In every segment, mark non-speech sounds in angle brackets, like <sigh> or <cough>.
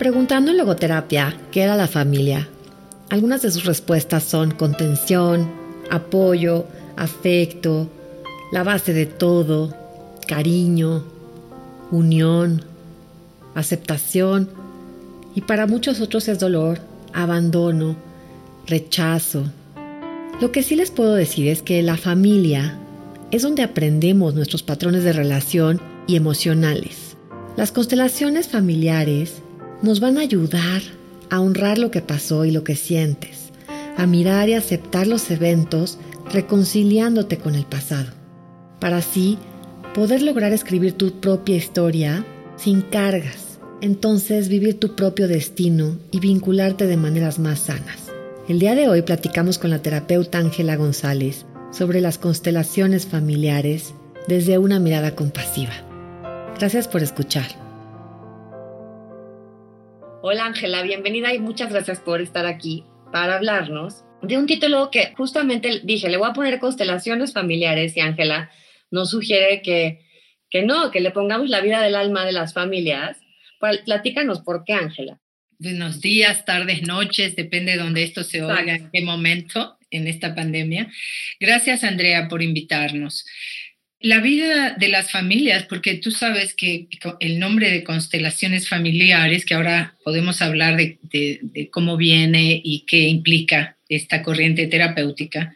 Preguntando en logoterapia qué era la familia, algunas de sus respuestas son contención, apoyo, afecto, la base de todo, cariño, unión, aceptación y para muchos otros es dolor, abandono, rechazo. Lo que sí les puedo decir es que la familia es donde aprendemos nuestros patrones de relación y emocionales. Las constelaciones familiares nos van a ayudar a honrar lo que pasó y lo que sientes, a mirar y aceptar los eventos reconciliándote con el pasado, para así poder lograr escribir tu propia historia sin cargas, entonces vivir tu propio destino y vincularte de maneras más sanas. El día de hoy platicamos con la terapeuta Ángela González sobre las constelaciones familiares desde una mirada compasiva. Gracias por escuchar. Hola Ángela, bienvenida y muchas gracias por estar aquí para hablarnos de un título que justamente dije, le voy a poner constelaciones familiares y Ángela nos sugiere que, que no, que le pongamos la vida del alma de las familias. Platícanos por qué, Ángela. Buenos días, tardes, noches, depende de dónde esto se oiga, en qué momento en esta pandemia. Gracias, Andrea, por invitarnos. La vida de las familias, porque tú sabes que el nombre de constelaciones familiares, que ahora podemos hablar de, cómo viene y qué implica esta corriente terapéutica,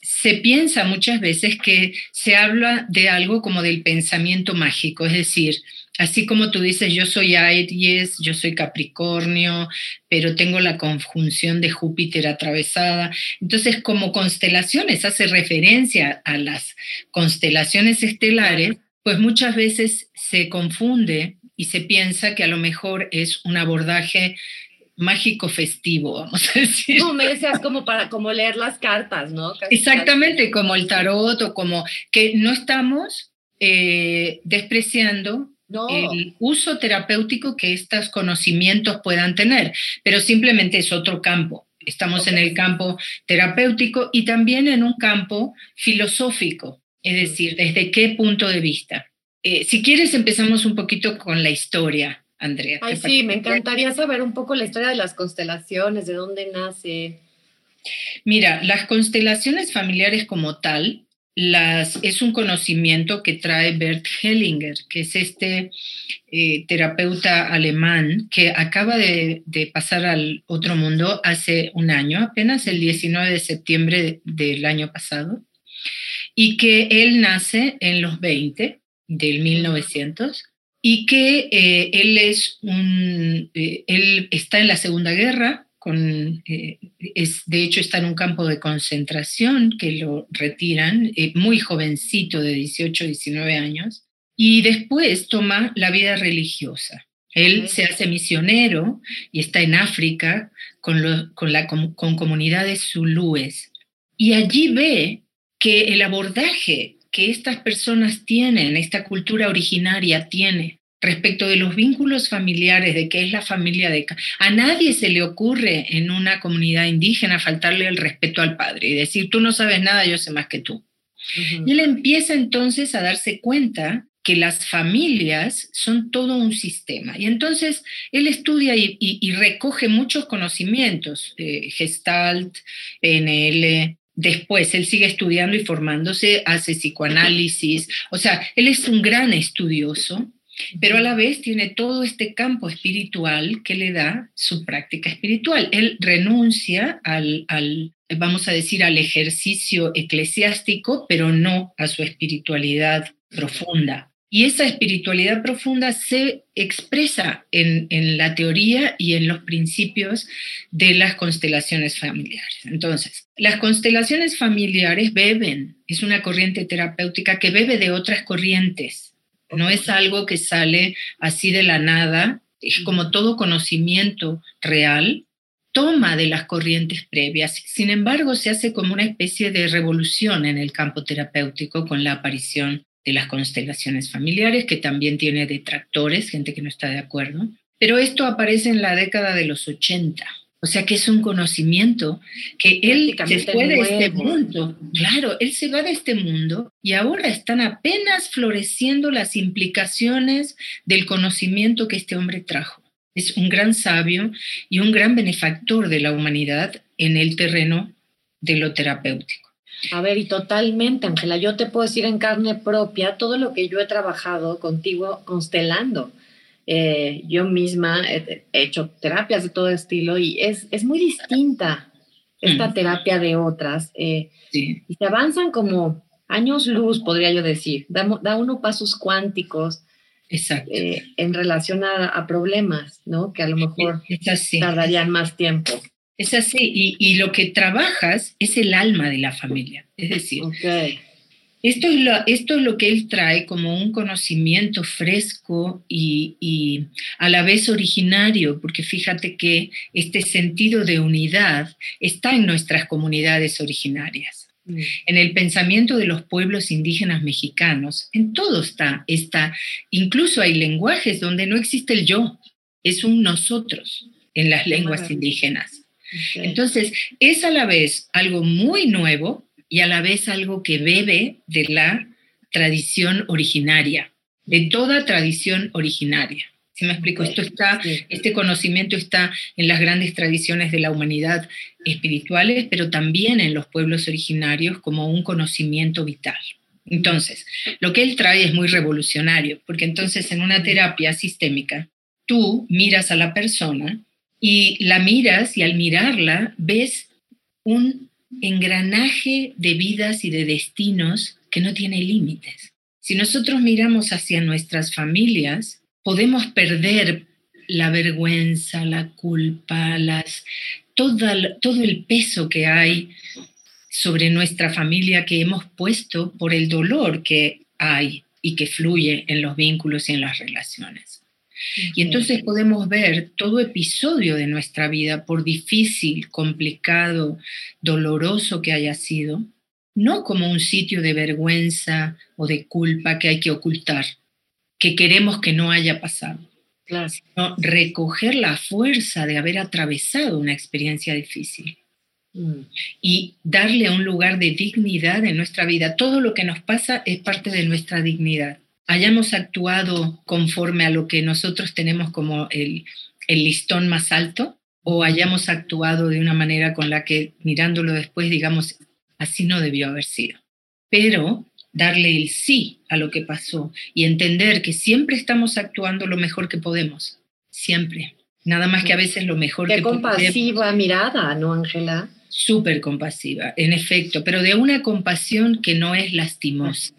se piensa muchas veces que se habla de algo como del pensamiento mágico, es decir, Así como tú dices, yo soy Aries, yo soy Capricornio, pero tengo la conjunción de Júpiter atravesada. Entonces, como constelaciones, hace referencia a las constelaciones estelares, pues muchas veces se confunde y se piensa que a lo mejor es un abordaje mágico festivo, vamos a decir. No, me decías como para como leer las cartas, ¿no? Exactamente, como el tarot o como que no estamos eh, despreciando el uso terapéutico que estos conocimientos puedan tener, pero simplemente es otro campo. Estamos en el campo terapéutico y también en un campo filosófico, es decir, desde qué punto de vista. Eh, si quieres, empezamos un poquito con la historia, Andrea. Ay, sí, me encantaría saber un poco la historia de las constelaciones, de dónde nace. Mira, las constelaciones familiares como tal es un conocimiento que trae Bert Hellinger, que es este eh, terapeuta alemán que acaba de, pasar al otro mundo hace un año, apenas el 19 de septiembre del año pasado, y que él nace en los 20 del 1900 y que eh, él es un, eh, él está en la Segunda Guerra, con, eh, es, de hecho está en un campo de concentración que lo retiran, eh, muy jovencito de 18, 19 años, y después toma la vida religiosa. Él se hace misionero y está en África con, con, la, con comunidades zulúes. Y allí ve que el abordaje que estas personas tienen, esta cultura originaria tiene respecto de los vínculos familiares, de qué es la familia de... A nadie se le ocurre en una comunidad indígena faltarle el respeto al padre y decir, tú no sabes nada, yo sé más que tú. Y él empieza entonces a darse cuenta que las familias son todo un sistema. Y entonces él estudia y, recoge muchos conocimientos, eh, Gestalt, PNL, Después, él sigue estudiando y formándose, hace psicoanálisis, o sea, él es un gran estudioso pero a la vez tiene todo este campo espiritual que le da su práctica espiritual. Él renuncia al, vamos a decir, al ejercicio eclesiástico, pero no a su espiritualidad profunda. Y esa espiritualidad profunda se expresa en, en, la teoría y en los principios de las constelaciones familiares. Entonces, las constelaciones familiares beben, es una corriente terapéutica que bebe de otras corrientes no es algo que sale así de la nada, es como todo conocimiento real, toma de las corrientes previas. Sin embargo, se hace como una especie de revolución en el campo terapéutico con la aparición de las constelaciones familiares, que también tiene detractores, gente que no está de acuerdo. Pero esto aparece en la década de los 80. O sea que es un conocimiento que él se fue de este mundo. Claro, él se va de este mundo y ahora están apenas floreciendo las implicaciones del conocimiento que este hombre trajo. Es un gran sabio y un gran benefactor de la humanidad en el terreno de lo terapéutico. A ver, y totalmente, Ángela, yo te puedo decir en carne propia todo lo que yo he trabajado contigo constelando. Eh, yo misma he, hecho terapias de todo estilo y es, es muy distinta esta mm. terapia de otras. Eh, y se avanzan como años luz, podría yo decir. Da, da uno pasos cuánticos Exacto. Eh, en relación a, problemas, ¿no? Que a lo mejor tardarían más tiempo. Es así, y, y, lo que trabajas es el alma de la familia. Es decir, esto, es lo, esto es lo que él trae como un conocimiento fresco y, y a la vez originario, porque fíjate que este sentido de unidad está en nuestras comunidades originarias Mm. en el pensamiento de los pueblos indígenas mexicanos, en todo está, está, incluso hay lenguajes donde no existe el yo, es un nosotros en las lenguas indígenas. Entonces, es a la vez algo muy nuevo y a la vez algo que bebe de la tradición originaria, de toda tradición originaria me explico? Esto está, este conocimiento está en las grandes tradiciones de la humanidad espirituales, pero también en los pueblos originarios como un conocimiento vital. Entonces, lo que él trae es muy revolucionario, porque entonces en una terapia sistémica, tú miras a la persona y la miras y al mirarla ves un engranaje de vidas y de destinos que no tiene límites. Si nosotros miramos hacia nuestras familias, podemos perder la vergüenza, la culpa, las, todo el peso que hay sobre nuestra familia que hemos puesto por el dolor que hay y que fluye en los vínculos y en las relaciones. Y entonces podemos ver todo episodio de nuestra vida, por difícil, complicado, doloroso que haya sido, no como un sitio de vergüenza o de culpa que hay que ocultar, que queremos que no haya pasado, sino recoger la fuerza de haber atravesado una experiencia difícil mm. y darle un lugar de dignidad en nuestra vida. Todo lo que nos pasa es parte de nuestra dignidad. Hayamos actuado conforme a lo que nosotros tenemos como el, el listón más alto o hayamos actuado de una manera con la que mirándolo después digamos, así no debió haber sido. Pero darle el sí a lo que pasó y entender que siempre estamos actuando lo mejor que podemos, siempre. Nada más que a veces lo mejor Qué que compasiva mirada, ¿no, Ángela? Súper compasiva, en efecto, pero de una compasión que no es lastimosa.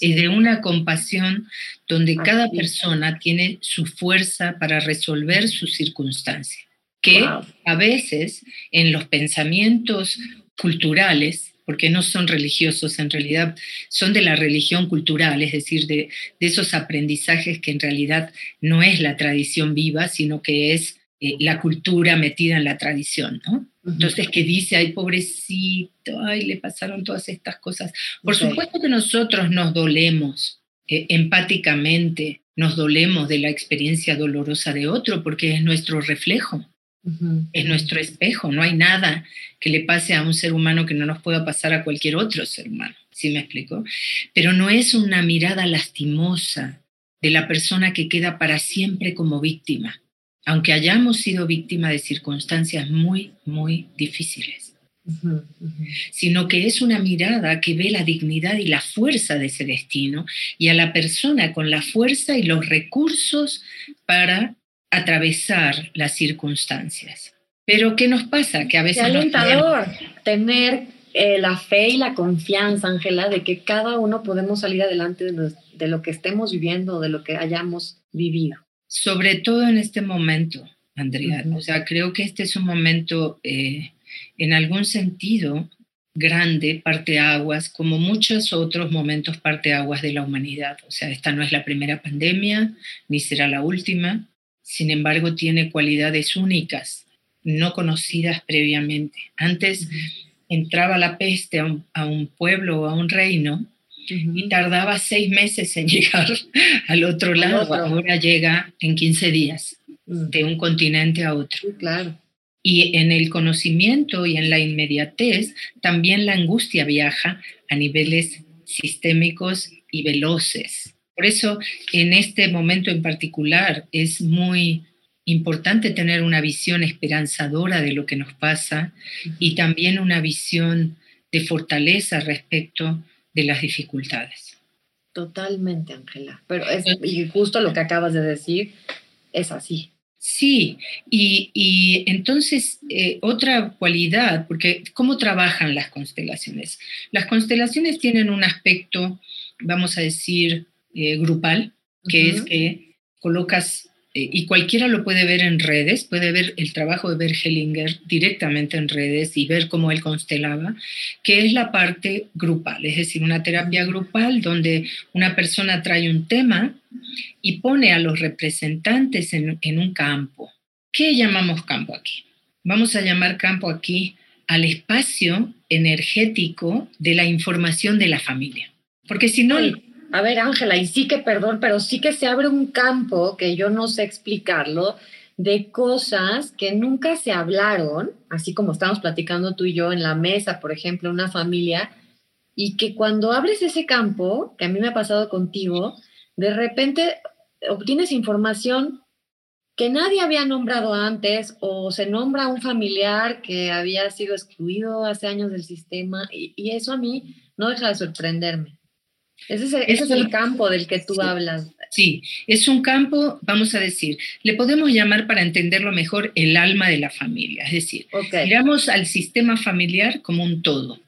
Y de una compasión donde cada persona tiene su fuerza para resolver su circunstancia, que a veces en los pensamientos culturales porque no son religiosos, en realidad son de la religión cultural, es decir, de, esos aprendizajes que en realidad no es la tradición viva, sino que es eh, la cultura metida en la tradición, ¿no? Entonces, que dice, ay, pobrecito, ay, le pasaron todas estas cosas. Por supuesto que nosotros nos dolemos eh, empáticamente, nos dolemos de la experiencia dolorosa de otro, porque es nuestro reflejo. Es nuestro espejo, no hay nada que le pase a un ser humano que no nos pueda pasar a cualquier otro ser humano, ¿sí me explico? Pero no es una mirada lastimosa de la persona que queda para siempre como víctima, aunque hayamos sido víctima de circunstancias muy, muy difíciles. sino que es una mirada que ve la dignidad y la fuerza de ese destino y a la persona con la fuerza y los recursos para atravesar las circunstancias. Pero ¿qué nos pasa? Que a veces... Qué alentador tener eh, la fe y la confianza, Ángela, de que cada uno podemos salir adelante de lo, que estemos viviendo, de lo que hayamos vivido. Sobre todo en este momento, Andrea. O sea, creo que este es un momento, eh, en algún sentido, grande, parteaguas, como muchos otros momentos parteaguas de la humanidad. O sea, esta no es la primera pandemia, ni será la última sin embargo tiene cualidades únicas, no conocidas previamente. Antes entraba la peste a un, pueblo o a un reino y tardaba seis meses en <laughs> llegar al otro lado, ahora llega en 15 días mm. de un continente a otro. claro. Y en el conocimiento y en la inmediatez, también la angustia viaja a niveles sistémicos y veloces. Por eso, en este momento en particular, es muy importante tener una visión esperanzadora de lo que nos pasa y también una visión de fortaleza respecto de las dificultades. Totalmente, Ángela. Pero es, y justo lo que acabas de decir es así. Sí, y, entonces eh, otra cualidad, porque ¿cómo trabajan las constelaciones? Las constelaciones tienen un aspecto, vamos a decir, eh, grupal, que es que colocas y cualquiera lo puede ver en redes, puede ver el trabajo de Bert Hellinger directamente en redes y ver cómo él constelaba, que es la parte grupal, es decir, una terapia grupal donde una persona trae un tema y pone a los representantes en, en un campo. ¿Qué llamamos campo aquí? Vamos a llamar campo aquí al espacio energético de la información de la familia. Porque si no, a ver, Ángela, y sí que, perdón, pero sí que se abre un campo que yo no sé explicarlo, de cosas que nunca se hablaron, así como estamos platicando tú y yo en la mesa, por ejemplo, una familia, y que cuando abres ese campo, que a mí me ha pasado contigo, de repente obtienes información que nadie había nombrado antes o se nombra un familiar que había sido excluido hace años del sistema y, y eso a mí no deja de sorprenderme. Ese es, el, campo del que tú hablas. Sí, es un campo, vamos a decir, le podemos llamar para entenderlo mejor el alma de la familia. Es decir, miramos al sistema familiar como un todo.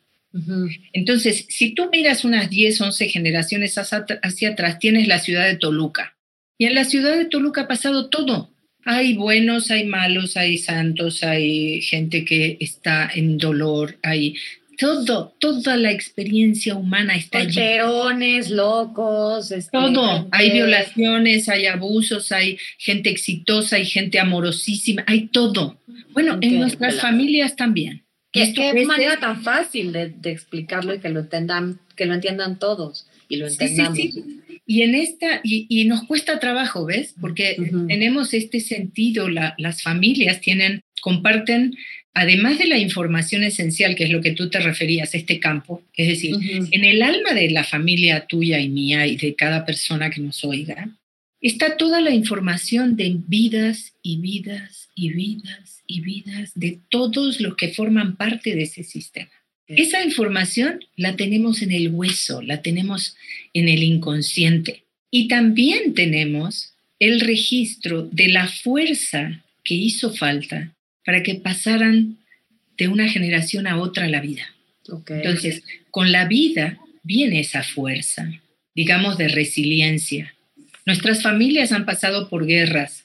Entonces, si tú miras unas 10, 11 generaciones hacia atrás, tienes la ciudad de Toluca. Y en la ciudad de Toluca ha pasado todo. Hay buenos, hay malos, hay santos, hay gente que está en dolor, hay todo, toda la experiencia humana está allí. Solterones, locos. Este, todo. Hay violaciones, hay abusos, hay gente exitosa, hay gente amorosísima, hay todo. Bueno, en nuestras familias también. Que, qué manera tan fácil de, explicarlo y que lo entiendan, que lo entiendan todos y lo entendamos. Sí, sí, Y en esta, y, nos cuesta trabajo, ¿ves? Porque tenemos este sentido, las familias tienen, comparten además de la información esencial, que es lo que tú te referías, este campo, es decir, en el alma de la familia tuya y mía y de cada persona que nos oiga, está toda la información de vidas y vidas y vidas y vidas de todos los que forman parte de ese sistema. Esa información la tenemos en el hueso, la tenemos en el inconsciente. Y también tenemos el registro de la fuerza que hizo falta para que pasaran de una generación a otra la vida. Entonces, con la vida viene esa fuerza, digamos, de resiliencia. Nuestras familias han pasado por guerras,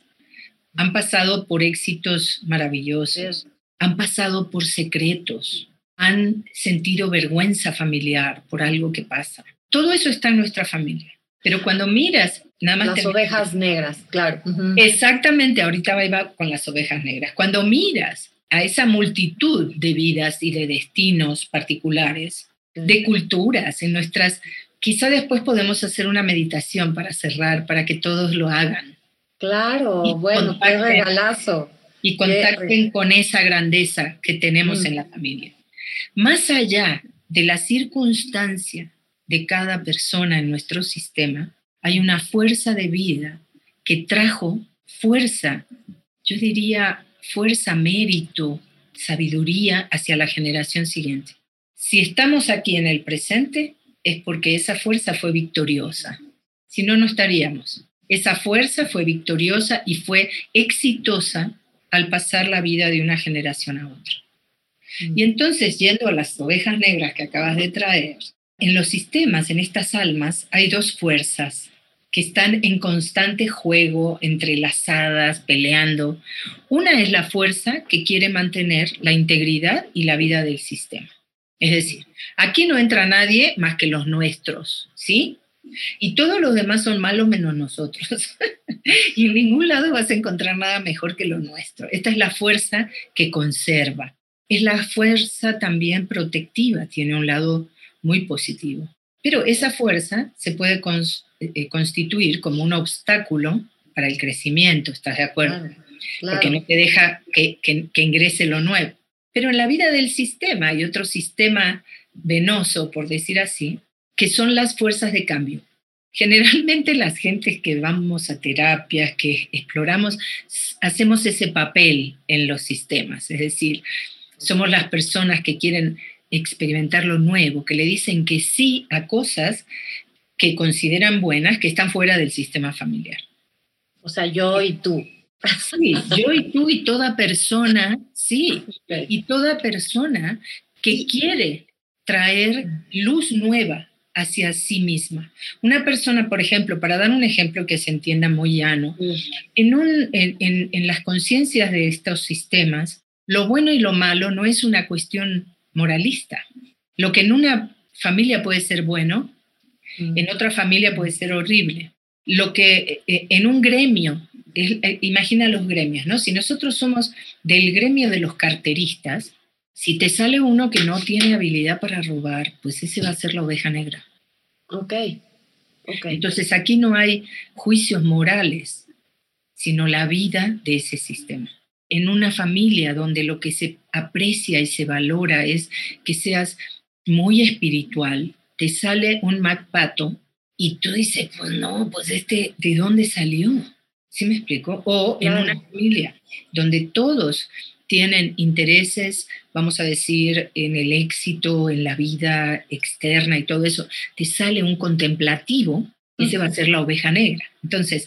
han pasado por éxitos maravillosos, han pasado por secretos, han sentido vergüenza familiar por algo que pasa. Todo eso está en nuestra familia. Pero cuando miras las ovejas negras, claro. Exactamente, ahorita va con las ovejas negras. Cuando miras a esa multitud de vidas y de destinos particulares, de culturas en nuestras, quizá después podemos hacer una meditación para cerrar, para que todos lo hagan. Claro, bueno, qué regalazo. Y contacten con esa grandeza que tenemos en la familia. Más allá de la circunstancia de cada persona en nuestro sistema, hay una fuerza de vida que trajo fuerza, yo diría fuerza, mérito, sabiduría hacia la generación siguiente. Si estamos aquí en el presente, es porque esa fuerza fue victoriosa. Si no, no estaríamos. Esa fuerza fue victoriosa y fue exitosa al pasar la vida de una generación a otra. Mm. Y entonces, yendo a las ovejas negras que acabas de traer, en los sistemas, en estas almas, hay dos fuerzas que están en constante juego, entrelazadas, peleando. Una es la fuerza que quiere mantener la integridad y la vida del sistema. Es decir, aquí no entra nadie más que los nuestros, ¿sí? Y todos los demás son malos menos nosotros. <laughs> y en ningún lado vas a encontrar nada mejor que lo nuestro. Esta es la fuerza que conserva. Es la fuerza también protectiva, tiene un lado muy positivo. Pero esa fuerza se puede eh, constituir como un obstáculo para el crecimiento, ¿estás de acuerdo? Porque no te deja que, que, ingrese lo nuevo. Pero en la vida del sistema hay otro sistema venoso, por decir así, que son las fuerzas de cambio. Generalmente las gentes que vamos a terapias, que exploramos, hacemos ese papel en los sistemas, es decir, somos las personas que quieren experimentar lo nuevo, que le dicen que sí a cosas que consideran buenas, que están fuera del sistema familiar. O sea, yo y tú. Sí, yo y tú y toda persona, sí, y toda persona que quiere traer luz nueva hacia sí misma. Una persona, por ejemplo, para dar un ejemplo que se entienda muy llano, en, un, en, en, las conciencias de estos sistemas, lo bueno y lo malo no es una cuestión moralista. Lo que en una familia puede ser bueno, en otra familia puede ser horrible. Lo que eh, en un gremio, eh, imagina los gremios, ¿no? Si nosotros somos del gremio de los carteristas, si te sale uno que no tiene habilidad para robar, pues ese va a ser la oveja negra. Ok. okay. Entonces aquí no hay juicios morales, sino la vida de ese sistema. En una familia donde lo que se aprecia y se valora es que seas muy espiritual, te sale un MacPato y tú dices, pues no, pues este, ¿de dónde salió? ¿Sí me explico? O en una familia donde todos tienen intereses, vamos a decir, en el éxito, en la vida externa y todo eso, te sale un contemplativo, ese va a ser la oveja negra. Entonces,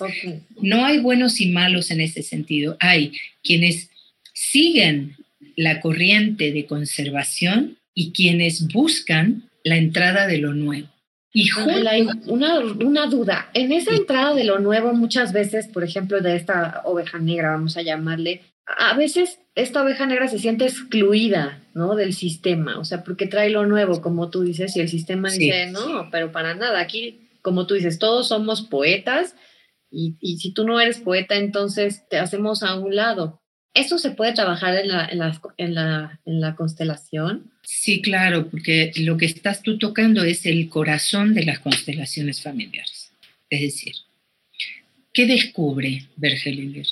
no hay buenos y malos en ese sentido. Hay quienes siguen la corriente de conservación y quienes buscan la entrada de lo nuevo. Y una, una, duda, en esa entrada de lo nuevo, muchas veces, por ejemplo, de esta oveja negra, vamos a llamarle, a veces esta oveja negra se siente excluida, ¿no? Del sistema, o sea, porque trae lo nuevo, como tú dices, y el sistema dice, no, pero para nada, aquí, como tú dices, todos somos poetas, y, y, si tú no eres poeta, entonces te hacemos a un lado. ¿Eso se puede trabajar en la, en la, en la, en la constelación? Sí, claro, porque lo que estás tú tocando es el corazón de las constelaciones familiares. Es decir, ¿qué descubre Bergelinger?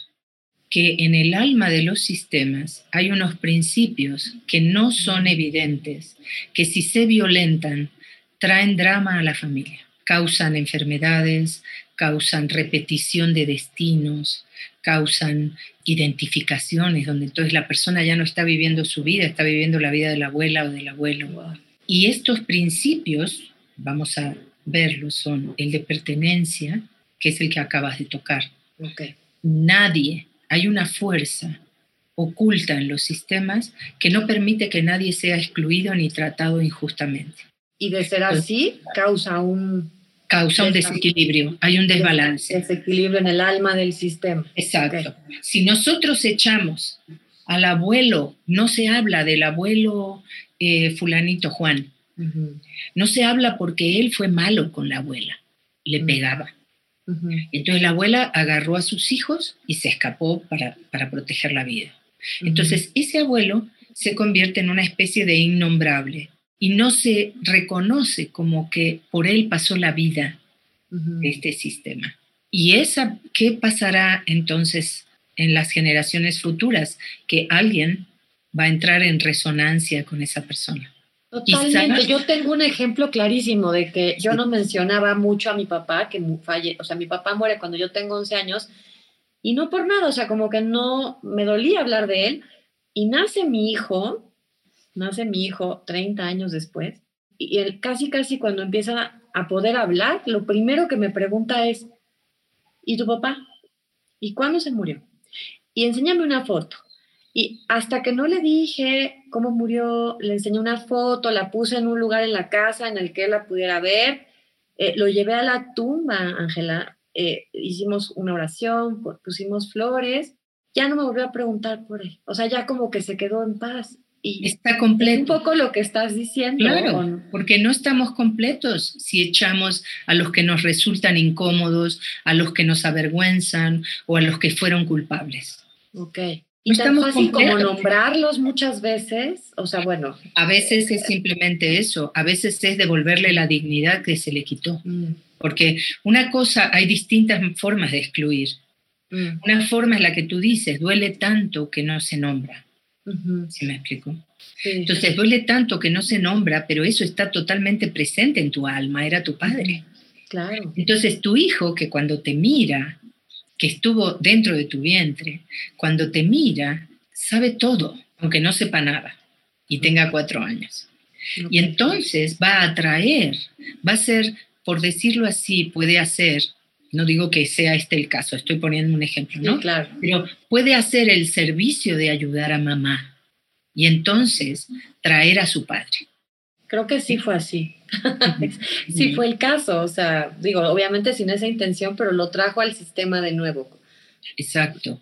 que en el alma de los sistemas hay unos principios que no son evidentes, que si se violentan traen drama a la familia, causan enfermedades, causan repetición de destinos, causan identificaciones, donde entonces la persona ya no está viviendo su vida, está viviendo la vida de la abuela o del abuelo. Y estos principios, vamos a verlos, son el de pertenencia, que es el que acabas de tocar. Nadie hay una fuerza oculta en los sistemas que no permite que nadie sea excluido ni tratado injustamente. Y de ser así, causa un... Causa un desequilibrio, hay un desbalance. Desequilibrio en el alma del sistema. Exacto. Si nosotros echamos al abuelo, no se habla del abuelo eh, fulanito Juan, no se habla porque él fue malo con la abuela, le pegaba. Entonces la abuela agarró a sus hijos y se escapó para, para proteger la vida. Entonces ese abuelo se convierte en una especie de innombrable y no se reconoce como que por él pasó la vida de este sistema. ¿Y esa qué pasará entonces en las generaciones futuras? Que alguien va a entrar en resonancia con esa persona. Totalmente. Yo tengo un ejemplo clarísimo de que yo no mencionaba mucho a mi papá, que falle, o sea, mi papá muere cuando yo tengo 11 años, y no por nada, o sea, como que no me dolía hablar de él, y nace mi hijo, nace mi hijo 30 años después, y él casi, casi cuando empieza a poder hablar, lo primero que me pregunta es, ¿y tu papá? ¿Y cuándo se murió? Y enséñame una foto. Y hasta que no le dije cómo murió, le enseñé una foto, la puse en un lugar en la casa en el que él la pudiera ver, eh, lo llevé a la tumba, Ángela, eh, hicimos una oración, pusimos flores, ya no me volvió a preguntar por él, o sea, ya como que se quedó en paz. Y está completo. un poco lo que estás diciendo. Claro, porque no estamos completos si echamos a los que nos resultan incómodos, a los que nos avergüenzan o a los que fueron culpables. Ok. Y tan fácil como nombrarlos muchas veces, o sea, bueno. A veces es simplemente eso, a veces es devolverle la dignidad que se le quitó. Mm. Porque una cosa, hay distintas formas de excluir. Mm. Una forma es la que tú dices, duele tanto que no se nombra. ¿Sí me explico? Entonces, duele tanto que no se nombra, pero eso está totalmente presente en tu alma, era tu padre. Claro. Entonces tu hijo que cuando te mira, que estuvo dentro de tu vientre, cuando te mira, sabe todo, aunque no sepa nada y tenga cuatro años. Y entonces va a atraer, va a ser, por decirlo así, puede hacer, no digo que sea este el caso, estoy poniendo un ejemplo, ¿no? claro. Pero puede hacer el servicio de ayudar a mamá y entonces traer a su padre. Creo que sí fue así. <laughs> <laughs> sí fue el caso. O sea, digo, obviamente sin esa intención, pero lo trajo al sistema de nuevo. Exacto.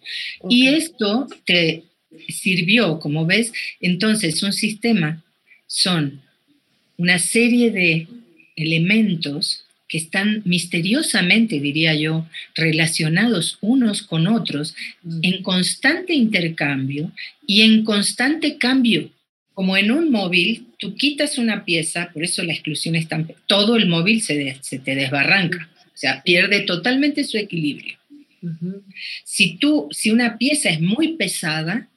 Y esto te sirvió, como ves, entonces un sistema son una serie de elementos que están misteriosamente, diría yo, relacionados unos con otros mm. en constante intercambio y en constante cambio como en un móvil, tú quitas una pieza, por eso la exclusión es tan... Todo el móvil se, se te desbarranca, o sea, pierde totalmente su equilibrio. Si tú, si una pieza es muy pesada,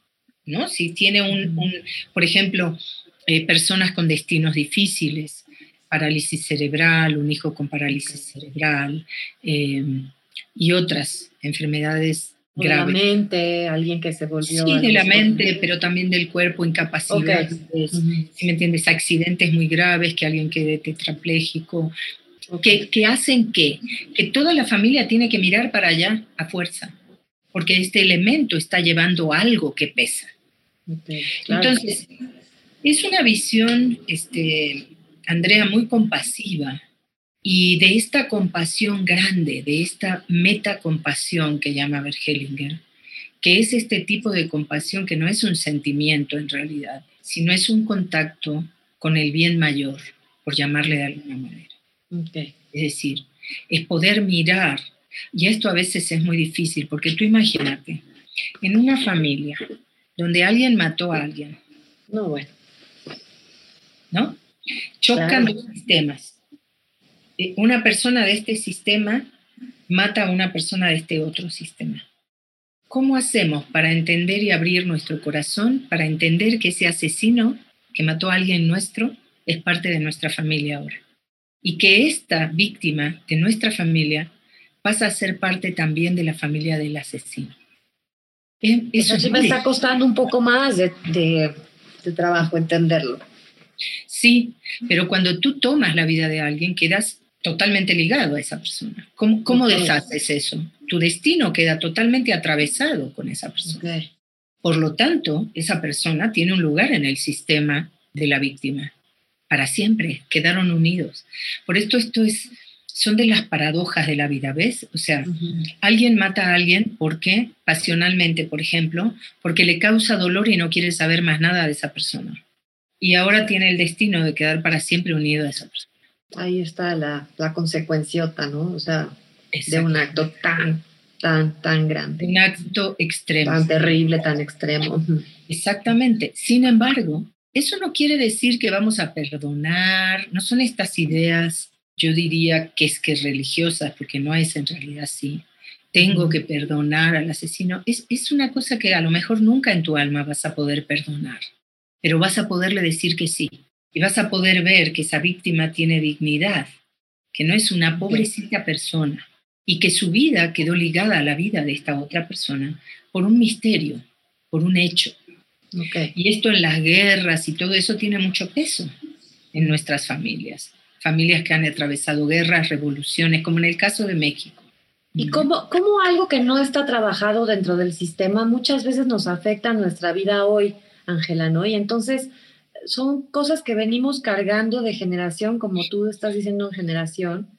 ¿no? Si tiene un, por ejemplo, eh, personas con destinos difíciles, parálisis cerebral, un hijo con parálisis cerebral eh, y otras enfermedades de la mente, alguien que se volvió... Sí, de la mente, pero también del cuerpo, incapacidades, si me entiendes, accidentes muy graves, que alguien quede tetrapléjico, que, que, hacen que, que toda la familia tiene que mirar para allá a fuerza, porque este elemento está llevando algo que pesa. Entonces, es una visión, este, Andrea, muy compasiva y de esta compasión grande, de esta metacompasión que llama Bergelinger, que es este tipo de compasión que no es un sentimiento en realidad, sino es un contacto con el bien mayor, por llamarle de alguna manera. Es decir, es poder mirar, y esto a veces es muy difícil, porque tú imagínate, en una familia donde alguien mató a alguien. No, bueno. ¿No? Chocan los sistemas eh, una persona de este sistema mata a una persona de este otro sistema. ¿Cómo hacemos para entender y abrir nuestro corazón, para entender que ese asesino que mató a alguien nuestro es parte de nuestra familia ahora? Y que esta víctima de nuestra familia pasa a ser parte también de la familia del asesino. Eso sí me está costando un poco más de, de trabajo entenderlo. Sí, pero cuando tú tomas la vida de alguien, quedas totalmente ligado a esa persona. ¿Cómo, cómo deshaces eso? Tu destino queda totalmente atravesado con esa persona. Por lo tanto, esa persona tiene un lugar en el sistema de la víctima. Para siempre, quedaron unidos. Por esto esto es, son de las paradojas de la vida, ¿ves? O sea, alguien mata a alguien porque, pasionalmente, por ejemplo, porque le causa dolor y no quiere saber más nada de esa persona. Y ahora tiene el destino de quedar para siempre unido a esa persona. Ahí está la, la consecuenciota, ¿no? O sea, de un acto tan, tan, tan grande. Un acto extremo. Tan terrible, tan extremo. Exactamente. Sin embargo, eso no quiere decir que vamos a perdonar, no son estas ideas, yo diría que es que religiosas, porque no es en realidad así. Tengo que perdonar al asesino. Es, es una cosa que a lo mejor nunca en tu alma vas a poder perdonar, pero vas a poderle decir que sí y vas a poder ver que esa víctima tiene dignidad, que no es una pobrecita persona y que su vida quedó ligada a la vida de esta otra persona por un misterio, por un hecho. Y esto en las guerras y todo eso tiene mucho peso en nuestras familias, familias que han atravesado guerras, revoluciones, como en el caso de México. Y como, como algo que no está trabajado dentro del sistema muchas veces nos afecta nuestra vida hoy, Ángela, ¿no? Y entonces son cosas que venimos cargando de generación, como tú estás diciendo en generación,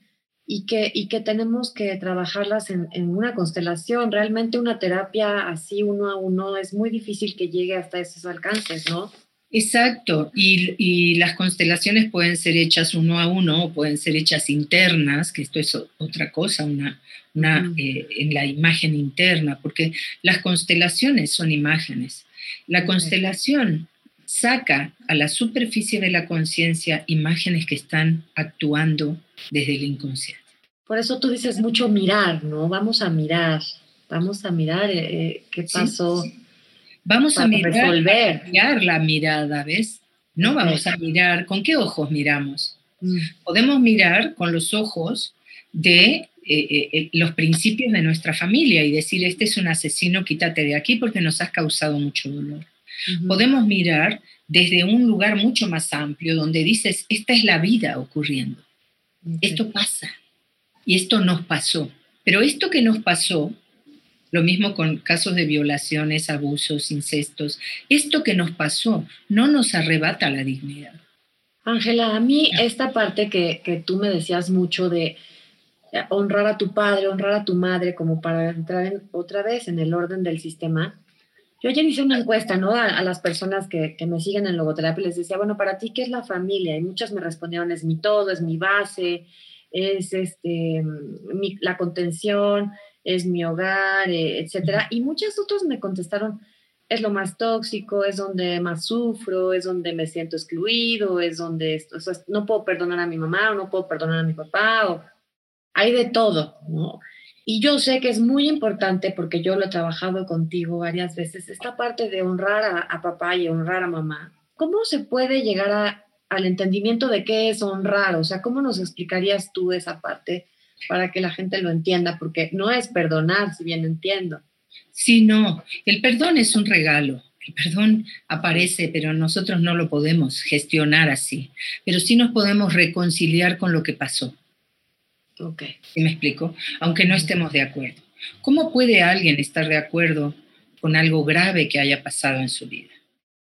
y que, y que tenemos que trabajarlas en, una constelación. Realmente una terapia así uno a uno es muy difícil que llegue hasta esos alcances, ¿no? Exacto, y, las constelaciones pueden ser hechas uno a uno o pueden ser hechas internas, que esto es otra cosa, una, una eh, en la imagen interna, porque las constelaciones son imágenes. La constelación saca a la superficie de la conciencia imágenes que están actuando desde el inconsciente. Por eso tú dices mucho mirar, ¿no? Vamos a mirar, vamos a mirar eh, eh, qué pasó. Vamos a mirar, resolver. la mirada, ¿ves? No vamos a mirar, ¿con qué ojos miramos? Mm. Podemos mirar con los ojos de eh, eh, los principios de nuestra familia y decir, este es un asesino, quítate de aquí porque nos has causado mucho dolor. Podemos mirar desde un lugar mucho más amplio donde dices, esta es la vida ocurriendo. Esto pasa y esto nos pasó. Pero esto que nos pasó, lo mismo con casos de violaciones, abusos, incestos, esto que nos pasó no nos arrebata la dignidad. Ángela, a mí esta parte que, que tú me decías mucho de eh, honrar a tu padre, honrar a tu madre, como para entrar otra vez en el orden del sistema, yo ayer hice una encuesta, ¿no? A, las personas que, que, me siguen en logoterapia les decía, bueno, para ti, ¿qué es la familia? Y muchas me respondieron, es mi todo, es mi base, es este, mi, la contención, es mi hogar, eh, etcétera. Y muchas otras me contestaron, es lo más tóxico, es donde más sufro, es donde me siento excluido, es donde o sea, no puedo perdonar a mi mamá o no puedo perdonar a mi papá, o hay de todo, ¿no? Y yo sé que es muy importante, porque yo lo he trabajado contigo varias veces, esta parte de honrar a, papá y honrar a mamá. ¿Cómo se puede llegar al entendimiento de qué es honrar? O sea, ¿cómo nos explicarías tú esa parte para que la gente lo entienda? Porque no es perdonar, si bien entiendo. Sí, no, el perdón es un regalo. El perdón aparece, pero nosotros no lo podemos gestionar así. Pero sí nos podemos reconciliar con lo que pasó. Ok. ¿Sí me explico? Aunque no estemos de acuerdo. ¿Cómo puede alguien estar de acuerdo con algo grave que haya pasado en su vida?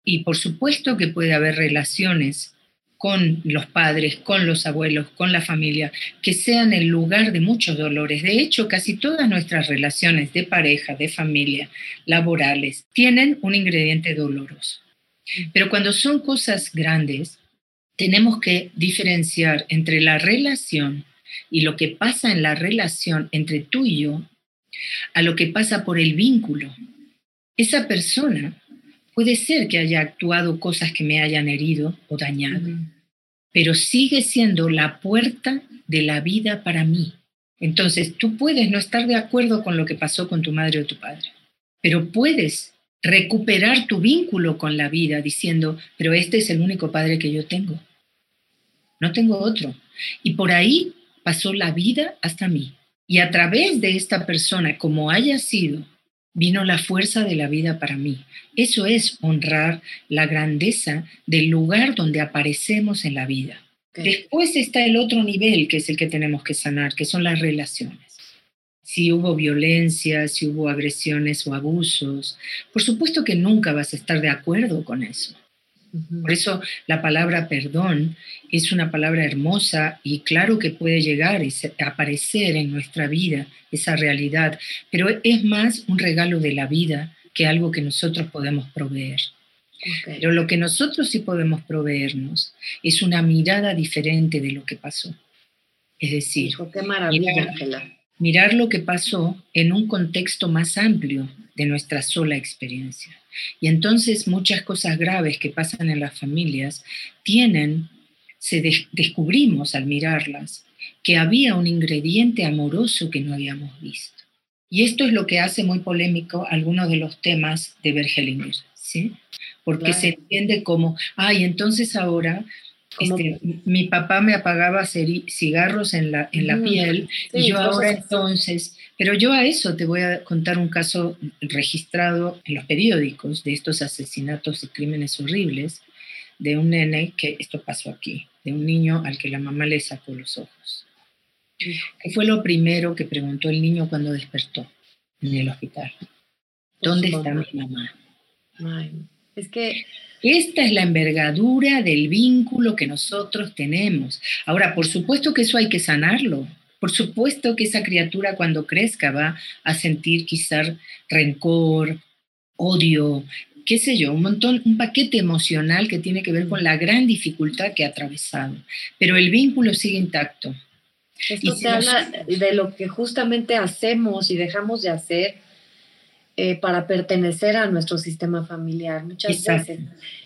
Y por supuesto que puede haber relaciones con los padres, con los abuelos, con la familia, que sean el lugar de muchos dolores. De hecho, casi todas nuestras relaciones de pareja, de familia, laborales, tienen un ingrediente doloroso. Pero cuando son cosas grandes, tenemos que diferenciar entre la relación y lo que pasa en la relación entre tú y yo a lo que pasa por el vínculo. Esa persona puede ser que haya actuado cosas que me hayan herido o dañado, pero sigue siendo la puerta de la vida para mí. Entonces, tú puedes no estar de acuerdo con lo que pasó con tu madre o tu padre, pero puedes recuperar tu vínculo con la vida diciendo, pero este es el único padre que yo tengo. No tengo otro. Y por ahí pasó la vida hasta mí. Y a través de esta persona, como haya sido, vino la fuerza de la vida para mí. Eso es honrar la grandeza del lugar donde aparecemos en la vida. Después está el otro nivel, que es el que tenemos que sanar, que son las relaciones. Si hubo violencia, si hubo agresiones o abusos, por supuesto que nunca vas a estar de acuerdo con eso. Por eso la palabra perdón es una palabra hermosa y claro que puede llegar a aparecer en nuestra vida esa realidad, pero es más un regalo de la vida que algo que nosotros podemos proveer. Pero lo que nosotros sí podemos proveernos es una mirada diferente de lo que pasó. Es decir, qué maravilla, mirar lo que pasó en un contexto más amplio de nuestra sola experiencia. Y entonces muchas cosas graves que pasan en las familias tienen, se descubrimos al mirarlas, que había un ingrediente amoroso que no habíamos visto. Y esto es lo que hace muy polémico algunos de los temas de Bergelinger, ¿sí? Porque se entiende como, ay, entonces ahora este, mi papá me apagaba cigarros en la, en la mm, piel y yo ahora entonces, pero yo a eso te voy a contar un caso registrado en los periódicos de estos asesinatos y crímenes horribles de un nene que esto pasó aquí, de un niño al que la mamá le sacó los ojos. ¿Qué fue lo primero que preguntó el niño cuando despertó en el hospital? ¿Dónde está mi mamá? Es que esta es la envergadura del vínculo que nosotros tenemos. Ahora, por supuesto que eso hay que sanarlo. Por supuesto que esa criatura cuando crezca va a sentir quizás rencor, odio, qué sé yo, un montón, un paquete emocional que tiene que ver con la gran dificultad que ha atravesado. Pero el vínculo sigue intacto. Esto te habla de lo que justamente hacemos y dejamos de hacer eh, para pertenecer a nuestro sistema familiar muchas veces.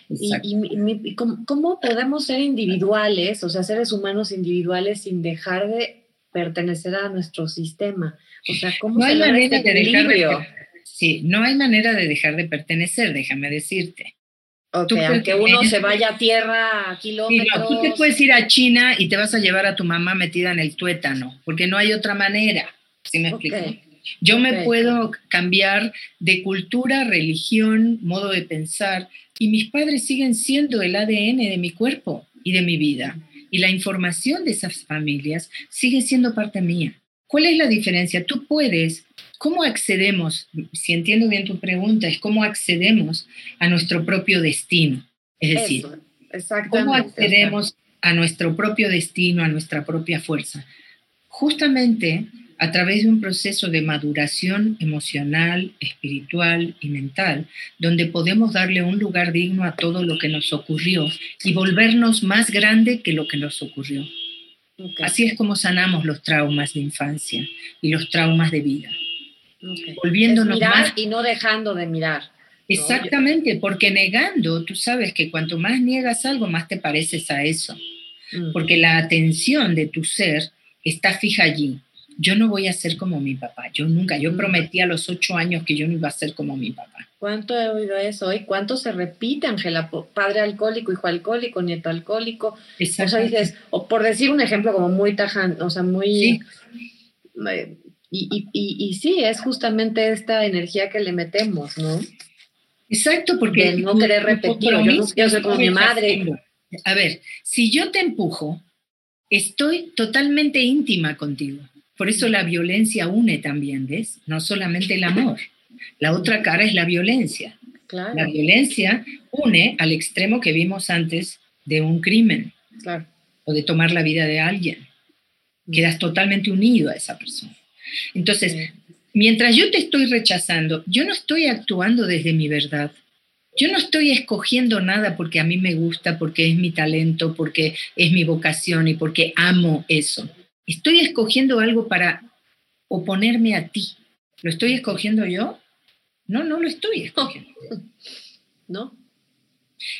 Y, ¿cómo, podemos ser individuales, o sea, seres humanos individuales sin dejar de pertenecer a nuestro sistema? O sea, ¿cómo no hay manera de dejar de, Sí, no hay manera de dejar de pertenecer, déjame decirte. aunque uno se vaya a tierra a kilómetros. tú te puedes ir a China y te vas a llevar a tu mamá metida en el tuétano, porque no hay otra manera. ¿Sí me explico? Yo me puedo cambiar de cultura, religión, modo de pensar, y mis padres siguen siendo el ADN de mi cuerpo y de mi vida. Y la información de esas familias sigue siendo parte mía. ¿Cuál es la diferencia? Tú puedes, ¿cómo accedemos? Si entiendo bien tu pregunta, es cómo accedemos a nuestro propio destino. Es decir, ¿cómo accedemos a nuestro propio destino, a nuestra propia fuerza? Justamente a través de un proceso de maduración emocional, espiritual y mental, donde podemos darle un lugar digno a todo lo que nos ocurrió y volvernos más grande que lo que nos ocurrió. Así es como sanamos los traumas de infancia y los traumas de vida. Volviéndonos mirar y no dejando de mirar. Exactamente, porque negando, tú sabes que cuanto más niegas algo, más te pareces a eso. Porque la atención de tu ser está fija allí yo no voy a ser como mi papá, yo nunca, yo prometí a los ocho años que yo no iba a ser como mi papá. ¿Cuánto he oído eso? ¿Y cuánto se repite, Ángela? Padre alcohólico, hijo alcohólico, nieto alcohólico. O sea, dices, o por decir un ejemplo como muy tajante, o sea, muy... Eh, y, y, y, sí, es justamente esta energía que le metemos, ¿no? Exacto, porque... no querer repetir, yo no quiero ser como mi madre. A ver, si yo te empujo, estoy totalmente íntima contigo. Por eso la violencia une también, ¿ves? No solamente el amor. La otra cara es la violencia. La violencia une al extremo que vimos antes de un crimen o de tomar la vida de alguien. Quedas totalmente unido a esa persona. Entonces, mientras yo te estoy rechazando, yo no estoy actuando desde mi verdad. Yo no estoy escogiendo nada porque a mí me gusta, porque es mi talento, porque es mi vocación y porque amo eso. ¿Estoy escogiendo algo para oponerme a ti? ¿Lo estoy escogiendo yo? No, no lo estoy escogiendo. <laughs> ¿No?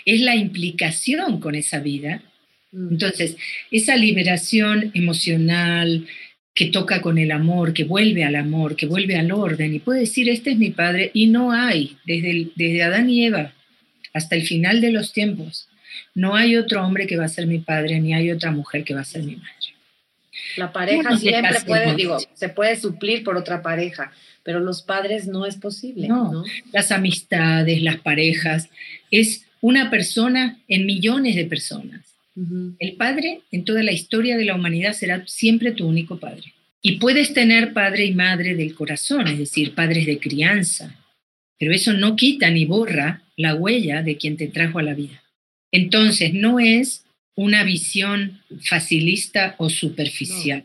Es la implicación con esa vida. Mm. Entonces, esa liberación emocional que toca con el amor, que vuelve al amor, que vuelve al orden y puede decir, este es mi padre, y no hay, desde, desde Adán y Eva hasta el final de los tiempos, no hay otro hombre que va a ser mi padre, ni hay otra mujer que va a ser mi madre. La pareja siempre puede, digo, se puede suplir por otra pareja, pero los padres no es posible. No, las amistades, las parejas, es una persona en millones de personas. El padre en toda la historia de la humanidad será siempre tu único padre. Y puedes tener padre y madre del corazón, es decir, padres de crianza, pero eso no quita ni borra la huella de quien te trajo a la vida. Entonces, no es una visión facilista o superficial.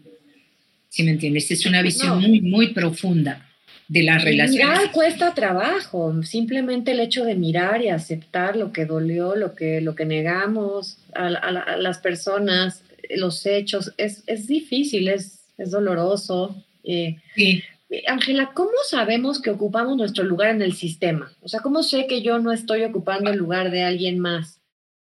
¿Sí me entiendes? Es una visión muy, muy profunda de la relación. Mirar cuesta trabajo, simplemente el hecho de mirar y aceptar lo que dolió, lo que, lo que negamos a, las personas, los hechos, es, difícil, es, es doloroso. Eh, sí. Ángela, ¿cómo sabemos que ocupamos nuestro lugar en el sistema? O sea, ¿cómo sé que yo no estoy ocupando el lugar de alguien más?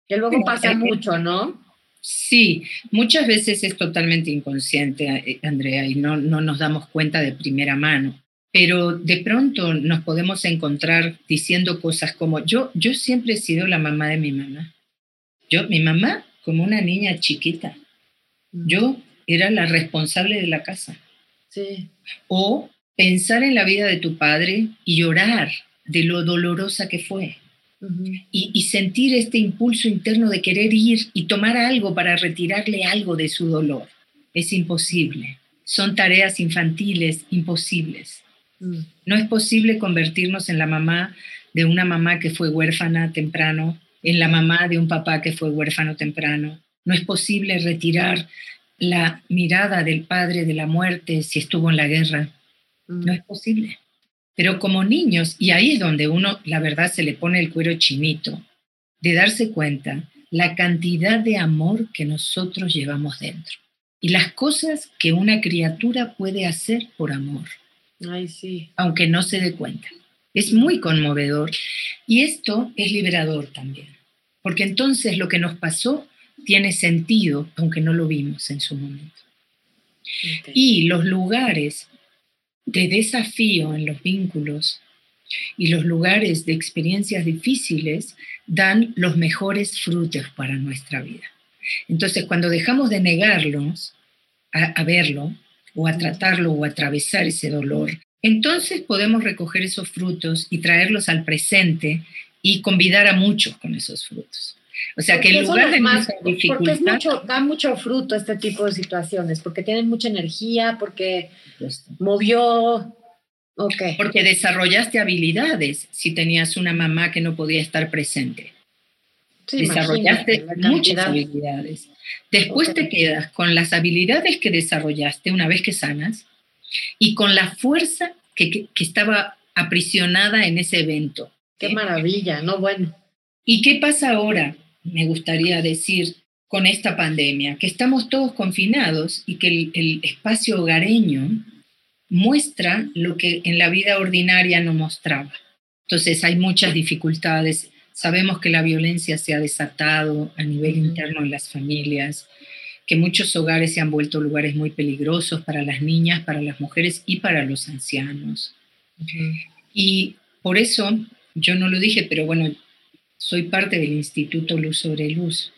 Que luego pasa mucho, ¿no? Sí, muchas veces es totalmente inconsciente, eh, Andrea, y no, no nos damos cuenta de primera mano. Pero de pronto nos podemos encontrar diciendo cosas como yo, yo siempre he sido la mamá de mi mamá. Yo, mi mamá, como una niña chiquita, mm. yo era la responsable de la casa. Sí. O pensar en la vida de tu padre y llorar de lo dolorosa que fue y, sentir este impulso interno de querer ir y tomar algo para retirarle algo de su dolor. Es imposible. Son tareas infantiles imposibles. Mm. No es posible convertirnos en la mamá de una mamá que fue huérfana temprano, en la mamá de un papá que fue huérfano temprano. No es posible retirar la mirada del padre de la muerte si estuvo en la guerra. Mm. No es posible. Pero como niños, y ahí es donde uno, la verdad, se le pone el cuero chinito, de darse cuenta la cantidad de amor que nosotros llevamos dentro y las cosas que una criatura puede hacer por amor. Ay, sí. Aunque no se dé cuenta. Es muy conmovedor y esto es liberador también, porque entonces lo que nos pasó tiene sentido, aunque no lo vimos en su momento. Y los lugares de desafío en los vínculos Y los lugares de experiencias difíciles dan los mejores frutos para nuestra vida. Entonces, cuando dejamos de negarlos a, verlo, o a tratarlo, o a atravesar ese dolor, entonces podemos recoger esos frutos y traerlos al presente y convidar a muchos con esos frutos. O sea, que en lugar de más, Porque es mucho, da mucho fruto este tipo de situaciones, porque tienen mucha energía, porque movió... Okay. Porque desarrollaste habilidades si tenías una mamá que no podía estar presente. desarrollaste muchas habilidades. Después te quedas con las habilidades que desarrollaste una vez que sanas y con la fuerza que, que estaba aprisionada en ese evento. Qué maravilla, ¿no? Bueno. ¿Y qué pasa ahora? Me gustaría decir, con esta pandemia, que estamos todos confinados y que el, espacio hogareño muestra lo que en la vida ordinaria no mostraba. Entonces hay muchas dificultades. Sabemos que la violencia se ha desatado a nivel interno en las familias, que muchos hogares se han vuelto lugares muy peligrosos para las niñas, para las mujeres y para los ancianos. Y por eso, yo no lo dije, pero bueno, soy parte del Instituto Luz sobre Luz.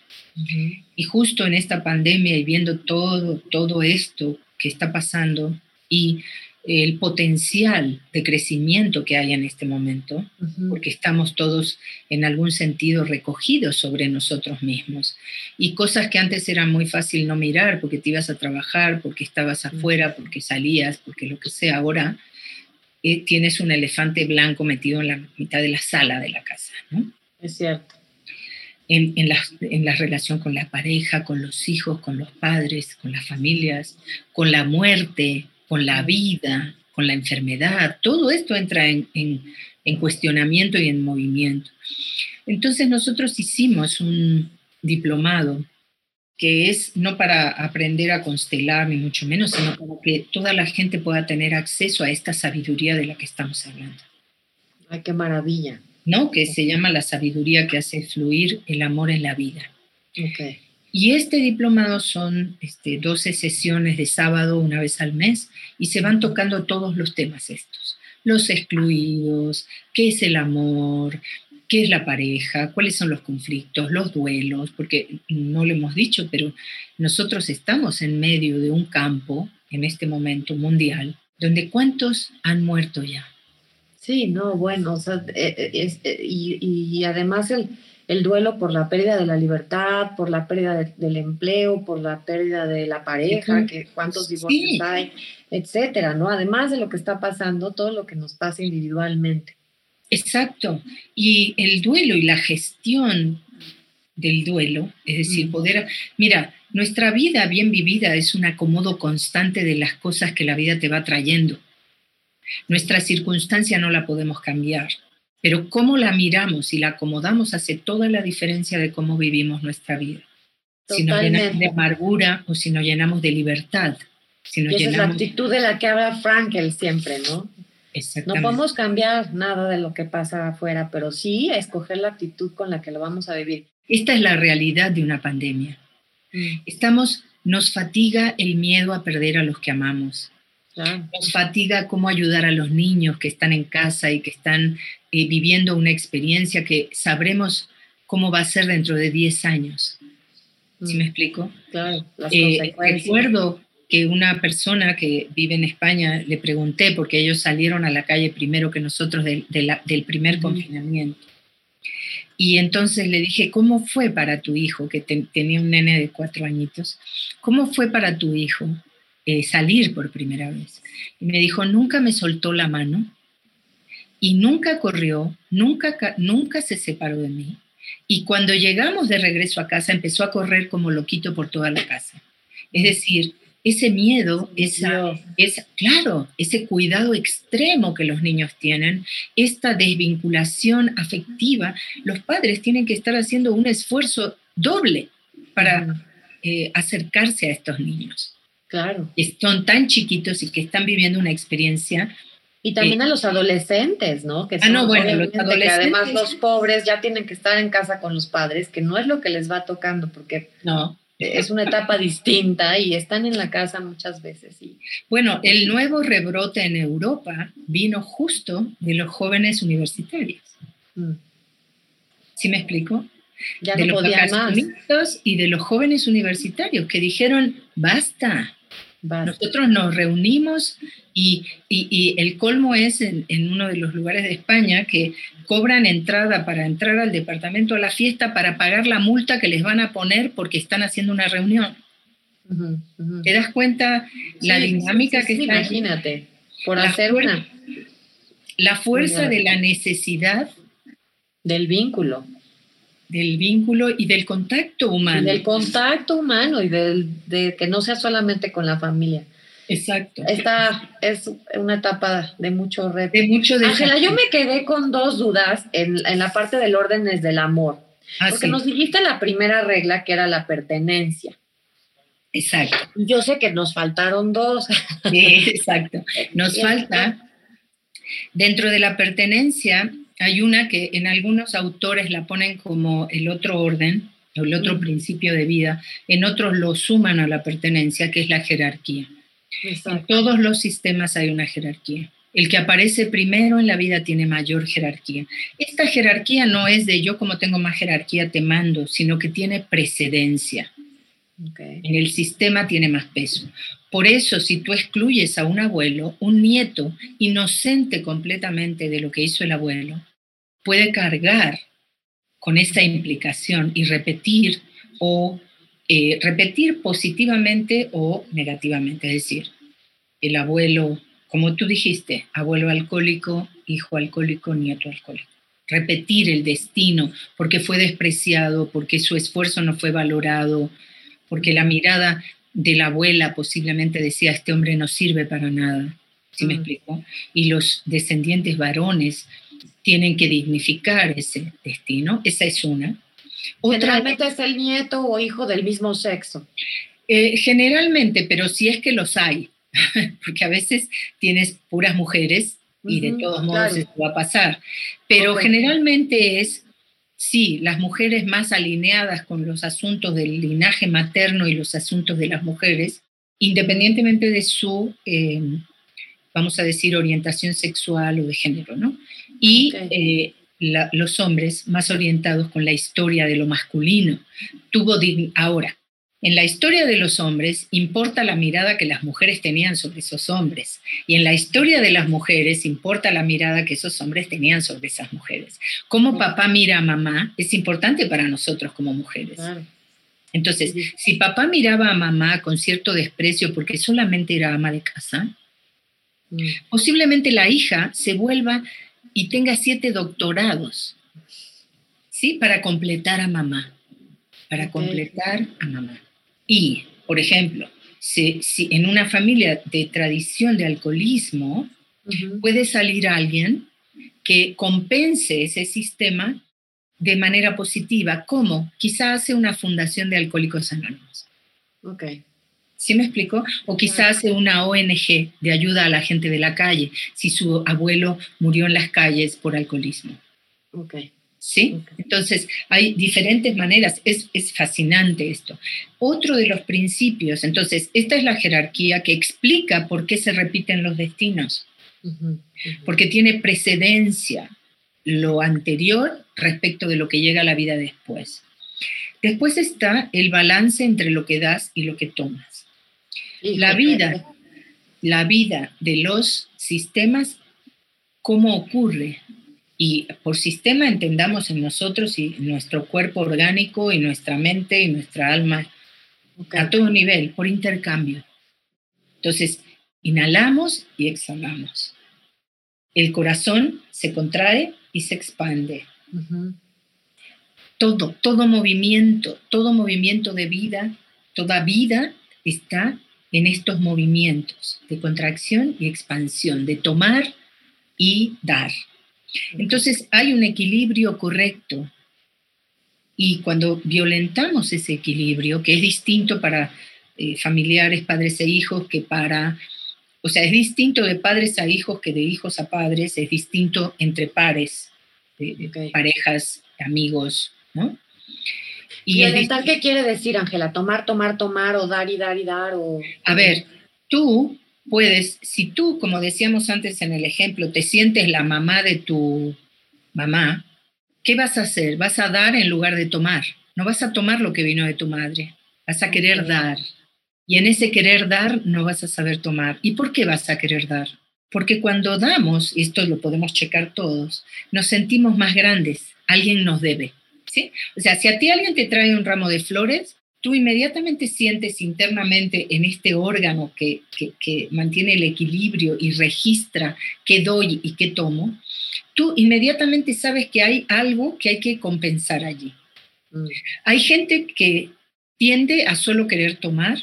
Y justo en esta pandemia y viendo todo, todo esto que está pasando y el potencial de crecimiento que hay en este momento, porque estamos todos en algún sentido recogidos sobre nosotros mismos. Y cosas que antes era muy fácil no mirar porque te ibas a trabajar, porque estabas afuera, porque salías, porque lo que sea, ahora eh, tienes un elefante blanco metido en la mitad de la sala de la casa. ¿no? Es cierto. En, en, la, en, la, relación con la pareja, con los hijos, con los padres, con las familias, con la muerte, con la vida, con la enfermedad. Todo esto entra en, en cuestionamiento y en movimiento. Entonces nosotros hicimos un diplomado que es no para aprender a constelar, ni mucho menos, sino para que toda la gente pueda tener acceso a esta sabiduría de la que estamos hablando. Ay, qué maravilla. ¿No? que se llama la sabiduría que hace fluir el amor en la vida. Y este diplomado son este, 12 sesiones de sábado una vez al mes y se van tocando todos los temas estos. Los excluidos, qué es el amor, qué es la pareja, cuáles son los conflictos, los duelos, porque no lo hemos dicho, pero nosotros estamos en medio de un campo en este momento mundial donde cuántos han muerto ya. Sí, no, bueno, o sea, eh, eh, eh, y, además el, el, duelo por la pérdida de la libertad, por la pérdida del empleo, por la pérdida de la pareja, que cuántos divorcios hay, etcétera, ¿no? Además de lo que está pasando, todo lo que nos pasa individualmente. Exacto. Y el duelo y la gestión del duelo, es decir, poder, mira, nuestra vida bien vivida es un acomodo constante de las cosas que la vida te va trayendo. Nuestra circunstancia no la podemos cambiar, pero cómo la miramos y la acomodamos hace toda la diferencia de cómo vivimos nuestra vida. Si nos llenamos de amargura o si nos llenamos de libertad. Si y esa es la actitud de la que habla Frankel siempre, ¿no? No podemos cambiar nada de lo que pasa afuera, pero sí escoger la actitud con la que lo vamos a vivir. Esta es la realidad de una pandemia. Mm. Estamos, nos fatiga el miedo a perder a los que amamos. Nos fatiga cómo ayudar a los niños que están en casa y que están eh, viviendo una experiencia que sabremos cómo va a ser dentro de 10 años. ¿Sí me mm. explico? Claro, eh, recuerdo que una persona que vive en España le pregunté, porque ellos salieron a la calle primero que nosotros del, del primer confinamiento. Y entonces le dije, ¿cómo fue para tu hijo, que tenía un nene de cuatro añitos? ¿Cómo fue para tu hijo eh, salir por primera vez. Y me dijo, nunca me soltó la mano y nunca corrió, nunca, nunca se separó de mí. Y cuando llegamos de regreso a casa empezó a correr como loquito por toda la casa. Es decir, ese miedo, esa, es claro, ese cuidado extremo que los niños tienen, esta desvinculación afectiva, los padres tienen que estar haciendo un esfuerzo doble para eh, acercarse a estos niños. Claro. Que son tan chiquitos y que están viviendo una experiencia. Y también a los adolescentes, ¿no? Que ah, no, bueno, los adolescentes. Que además los pobres ya tienen que estar en casa con los padres, que no es lo que les va tocando, porque no. es una etapa distinta y están en la casa muchas veces. Y... Bueno, el nuevo rebrote en Europa vino justo de los jóvenes universitarios. Mm. ¿Sí me explico? Ya de no los más. y de los jóvenes universitarios que dijeron, basta, nosotros nos reunimos y, el colmo es en, uno de los lugares de España que cobran entrada para entrar al departamento a la fiesta para pagar la multa que les van a poner porque están haciendo una reunión. ¿Te das cuenta la dinámica que está? Imagínate, por hacer una. La fuerza de la necesidad. Del vínculo del vínculo y del contacto humano. del contacto humano y del, de que no sea solamente con la familia. Exacto. Esta es una etapa de mucho reto. De mucho Ángela, yo me quedé con dos dudas en, en la parte del órdenes del amor. Ah, porque nos dijiste la primera regla que era la pertenencia. Exacto. Yo sé que nos faltaron dos. exacto. Nos <laughs> falta, dentro de la pertenencia, hay una que en algunos autores la ponen como el otro orden, o el otro mm. principio de vida, en otros lo suman a la pertenencia, que es la jerarquía. En todos los sistemas hay una jerarquía. El que aparece primero en la vida tiene mayor jerarquía. Esta jerarquía no es de yo como tengo más jerarquía te mando, sino que tiene precedencia. En el sistema tiene más peso. Por eso, si tú excluyes a un abuelo, un nieto inocente completamente de lo que hizo el abuelo, puede cargar con esta implicación y repetir o eh, repetir positivamente o negativamente. Es decir, el abuelo, como tú dijiste, abuelo alcohólico, hijo alcohólico, nieto alcohólico. Repetir el destino porque fue despreciado, porque su esfuerzo no fue valorado, porque la mirada de la abuela posiblemente decía, este hombre no sirve para nada. ¿Sí me mm. explico? Y los descendientes varones tienen que dignificar ese destino, esa es una. Generalmente es el nieto o hijo del mismo sexo. Eh, generalmente, pero si es que los hay, <laughs> porque a veces tienes puras mujeres y de todos modos esto va a pasar, pero generalmente es, sí, las mujeres más alineadas con los asuntos del linaje materno y los asuntos de las mujeres, independientemente de su eh, vamos a decir, orientación sexual o de género, ¿no? Y eh, los hombres más orientados con la historia de lo masculino. Tuvo ahora, en la historia de los hombres importa la mirada que las mujeres tenían sobre esos hombres y en la historia de las mujeres importa la mirada que esos hombres tenían sobre esas mujeres. Cómo papá mira a mamá es importante para nosotros como mujeres. Entonces, si papá miraba a mamá con cierto desprecio porque solamente era ama de casa. Posiblemente la hija se vuelva y tenga siete doctorados, ¿sí? Para completar a mamá, para completar a mamá. Y, por ejemplo, si, en una familia de tradición de alcoholismo puede salir alguien que compense ese sistema de manera positiva, como quizá hace una fundación de alcohólicos anónimos. Okay. ¿Sí me explico? O quizás una ONG de ayuda a la gente de la calle, si su abuelo murió en las calles por alcoholismo. Ok. ¿Sí? Entonces, hay diferentes maneras. Es, es, fascinante esto. Otro de los principios, entonces, esta es la jerarquía que explica por qué se repiten los destinos. Porque tiene precedencia lo anterior respecto de lo que llega a la vida después. Después está el balance entre lo que das y lo que tomas. La vida, la vida de los sistemas, ¿cómo ocurre? Y por sistema entendamos en nosotros y nuestro cuerpo orgánico y nuestra mente y nuestra alma a todo nivel, por intercambio. Entonces, inhalamos y exhalamos. El corazón se contrae y se expande. Todo, todo movimiento, todo movimiento de vida, toda vida está en estos movimientos de contracción y expansión, de tomar y dar. Entonces hay un equilibrio correcto y cuando violentamos ese equilibrio, que es distinto para eh, familiares, padres e hijos, que para, o sea, es distinto de padres a hijos que de hijos a padres, es distinto entre pares, de, parejas, amigos, ¿no? Y, el mental qué quiere decir, Ángela? Tomar, tomar, tomar, o dar y dar y dar, o... A ver, tú puedes, si tú, como decíamos antes en el ejemplo, te sientes la mamá de tu mamá, ¿qué vas a hacer? Vas a dar en lugar de tomar. No vas a tomar lo que vino de tu madre, vas a querer dar. Y en ese querer dar no vas a saber tomar. ¿Y por qué vas a querer dar? Porque cuando damos, y esto lo podemos checar todos, nos sentimos más grandes, alguien nos debe. ¿Sí? O sea, si a ti alguien te trae un ramo de flores, tú inmediatamente sientes internamente en este órgano que, que, mantiene el equilibrio y registra qué doy y qué tomo, tú inmediatamente sabes que hay algo que hay que compensar allí. Mm. Hay gente que tiende a solo querer tomar,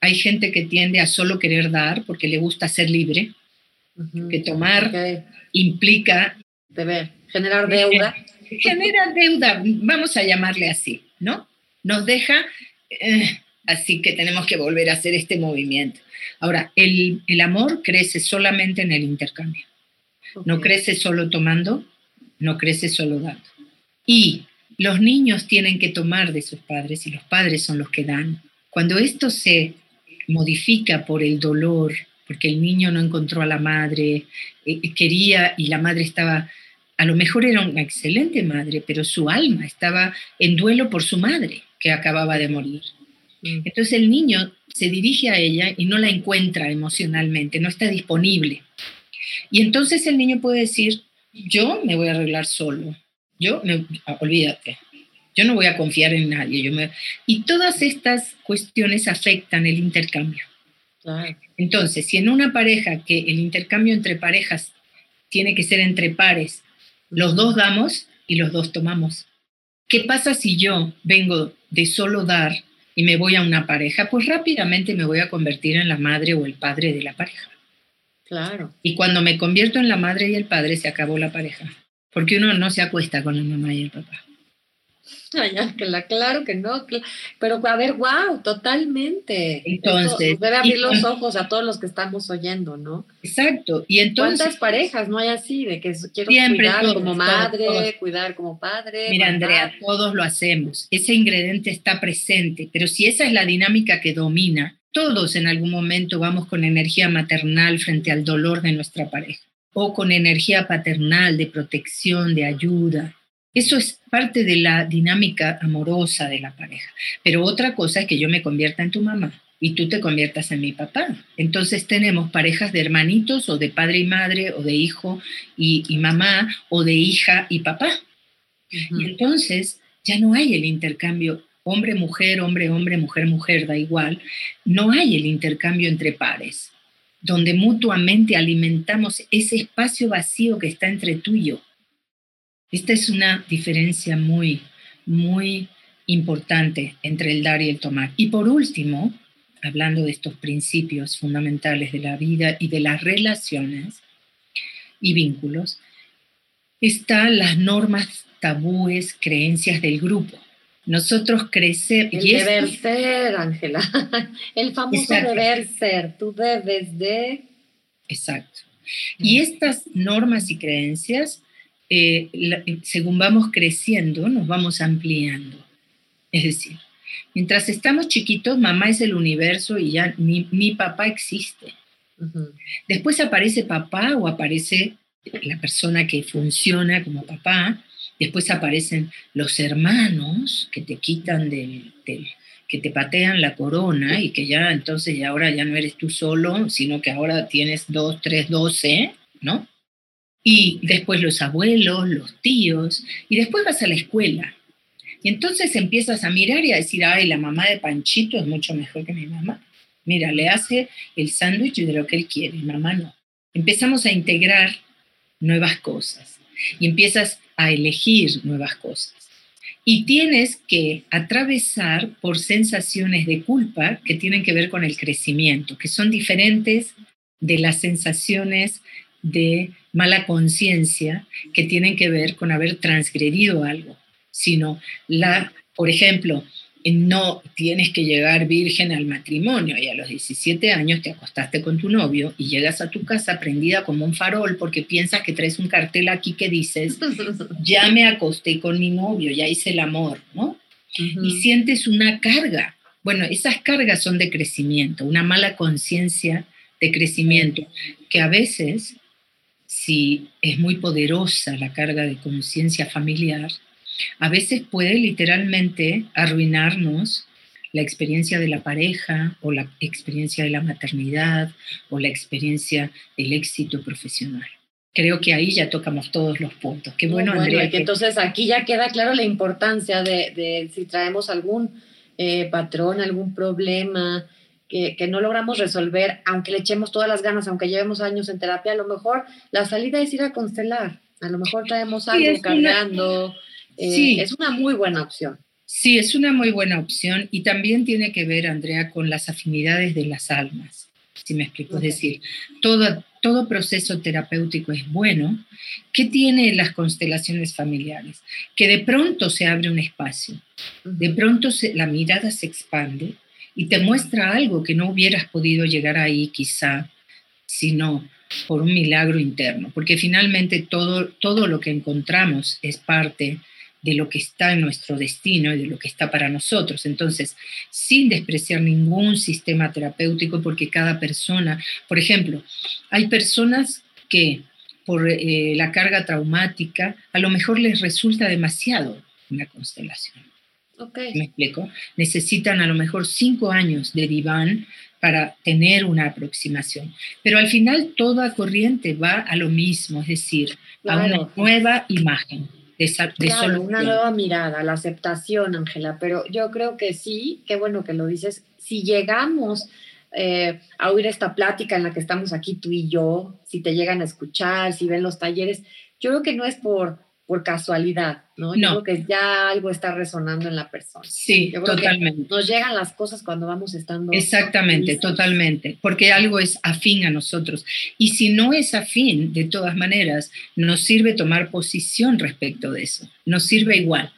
hay gente que tiende a solo querer dar porque le gusta ser libre, que tomar implica... Deber, generar deuda. Genera deuda, vamos a llamarle así, ¿no? nos deja, eh, así que tenemos que volver a hacer este movimiento. Ahora, el, amor crece solamente en el intercambio. No crece solo tomando, no crece solo dando. Y los niños tienen que tomar de sus padres y los padres son los que dan. Cuando esto se modifica por el dolor, porque el niño no encontró a la madre, eh, quería y la madre estaba, a lo mejor era una excelente madre, pero su alma estaba en duelo por su madre que acababa de morir. Mm. Entonces el niño se dirige a ella y no la encuentra emocionalmente, no está disponible. Y entonces el niño puede decir, yo me voy a arreglar solo, yo, me, ah, olvídate, yo no voy a confiar en nadie. Yo me, y todas estas cuestiones afectan el intercambio. Entonces, si en una pareja que el intercambio entre parejas tiene que ser entre pares, los dos damos y los dos tomamos. ¿Qué pasa si yo vengo de solo dar y me voy a una pareja? Pues rápidamente me voy a convertir en la madre o el padre de la pareja. Claro. Y cuando me convierto en la madre y el padre, se acabó la pareja. Porque uno no se acuesta con la mamá y el papá. <laughs> Ay, claro que no, pero a ver, wow, totalmente. Entonces, debe abrir los ojos a todos los que estamos oyendo, ¿no? Exacto. Y entonces, ¿cuántas parejas no hay así de que quiero cuidar como madre, cuidar como padre? Mira, Andrea, todos lo hacemos. Ese ingrediente está presente, pero si esa es la dinámica que domina, todos en algún momento vamos con energía maternal frente al dolor de nuestra pareja o con energía paternal de protección, de ayuda. Eso es parte de la dinámica amorosa de la pareja. Pero otra cosa es que yo me convierta en tu mamá y tú te conviertas en mi papá. Entonces tenemos parejas de hermanitos o de padre y madre o de hijo y, mamá o de hija y papá. Y entonces ya no hay el intercambio hombre-mujer, hombre-hombre, mujer-mujer, da igual. No hay el intercambio entre pares, donde mutuamente alimentamos ese espacio vacío que está entre tú y yo. Esta es una diferencia muy, muy importante entre el dar y el tomar. Y por último, hablando de estos principios fundamentales de la vida y de las relaciones y vínculos, están las normas, tabúes, creencias del grupo. Nosotros crecemos... El deber ser, Ángela. <laughs> El famoso deber ser. Tú debes de... Exacto. Y estas normas y creencias eh, según vamos creciendo, nos vamos ampliando. Es decir, mientras estamos chiquitos, mamá es el universo y ya ni, papá existe. Después aparece papá o aparece la persona que funciona como papá. Después aparecen los hermanos que te quitan del, que te patean la corona y que ya entonces ya ahora ya no eres tú solo, sino que ahora tienes dos, tres, doce, ¿no? Y después los abuelos, los tíos, y después vas a la escuela. Y entonces empiezas a mirar y a decir, ay, la mamá de Panchito es mucho mejor que mi mamá. Mira, le hace el sándwich de lo que él quiere, mamá no. Empezamos a integrar nuevas cosas y empiezas a elegir nuevas cosas. Y tienes que atravesar por sensaciones de culpa que tienen que ver con el crecimiento, que son diferentes de las sensaciones de mala conciencia que tienen que ver con haber transgredido algo, sino la, por ejemplo, no tienes que llegar virgen al matrimonio y a los 17 años te acostaste con tu novio y llegas a tu casa prendida como un farol porque piensas que traes un cartel aquí que dices, <laughs> ya me acosté con mi novio, ya hice el amor, ¿no? y sientes una carga. Bueno, esas cargas son de crecimiento, una mala conciencia de crecimiento, que a veces, si es muy poderosa la carga de conciencia familiar, a veces puede literalmente arruinarnos la experiencia de la pareja o la experiencia de la maternidad o la experiencia del éxito profesional. Creo que ahí ya tocamos todos los puntos. Qué bueno, Andrea. Entonces aquí ya queda claro la importancia de, si traemos algún eh, patrón, algún problema que, no logramos resolver, aunque le echemos todas las ganas, aunque llevemos años en terapia, a lo mejor la salida es ir a constelar. A lo mejor traemos algo cargando. Eh, sí. Es una muy buena opción. Sí, es una muy buena opción y también tiene que ver, Andrea, con las afinidades de las almas, si me explico. Es decir, todo, todo proceso terapéutico es bueno. ¿Qué tiene las constelaciones familiares? Que de pronto se abre un espacio, de pronto la mirada se expande y te muestra algo que no hubieras podido llegar ahí quizá, sino por un milagro interno, porque finalmente todo, todo lo que encontramos es parte de lo que está en nuestro destino y de lo que está para nosotros. Entonces, sin despreciar ningún sistema terapéutico, porque cada persona, por ejemplo, hay personas que por eh, la carga traumática, a lo mejor les resulta demasiado una constelación. ¿Me explico? Necesitan a lo mejor cinco años de diván para tener una aproximación. Pero al final toda corriente va a lo mismo, es decir, a una nueva imagen de, una nueva mirada, la aceptación, Ángela, pero yo creo que sí, qué bueno que lo dices, si llegamos eh, a oír esta plática en la que estamos aquí tú y yo, si te llegan a escuchar, si ven los talleres, yo creo que no es por por casualidad, ¿no? Yo creo que ya algo está resonando en la persona. Sí, totalmente. nos llegan las cosas cuando vamos estando. Exactamente, totalmente, porque algo es afín a nosotros. Y si no es afín, de todas maneras, nos sirve tomar posición respecto de eso, nos sirve igual.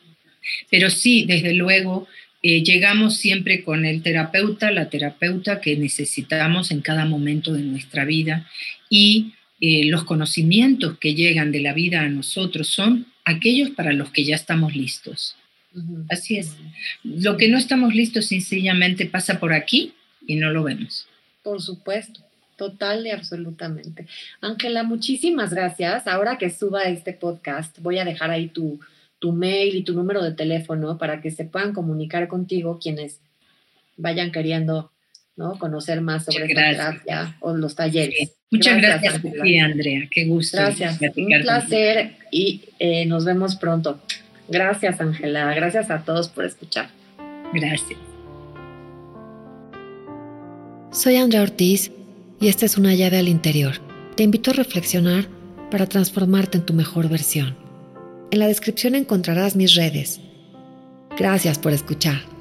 Pero sí, desde luego, eh, llegamos siempre con el terapeuta, la terapeuta que necesitamos en cada momento de nuestra vida y eh, los conocimientos que llegan de la vida a nosotros son aquellos para los que ya estamos listos. Así es. Lo que no estamos listos sencillamente pasa por aquí y no lo vemos. Por supuesto, total y absolutamente. Ángela, muchísimas gracias. Ahora que suba este podcast, voy a dejar ahí tu, tu mail y tu número de teléfono para que se puedan comunicar contigo quienes vayan queriendo ¿no? conocer más sobre esta terapia o los talleres. Muchas gracias, Andrea. Qué gusto. Gracias. Un placer y eh, nos vemos pronto. Gracias, Ángela. Gracias a todos por escuchar. Gracias. Soy Andrea Ortiz y esta es una llave al interior. Te invito a reflexionar para transformarte en tu mejor versión. En la descripción encontrarás mis redes. Gracias por escuchar.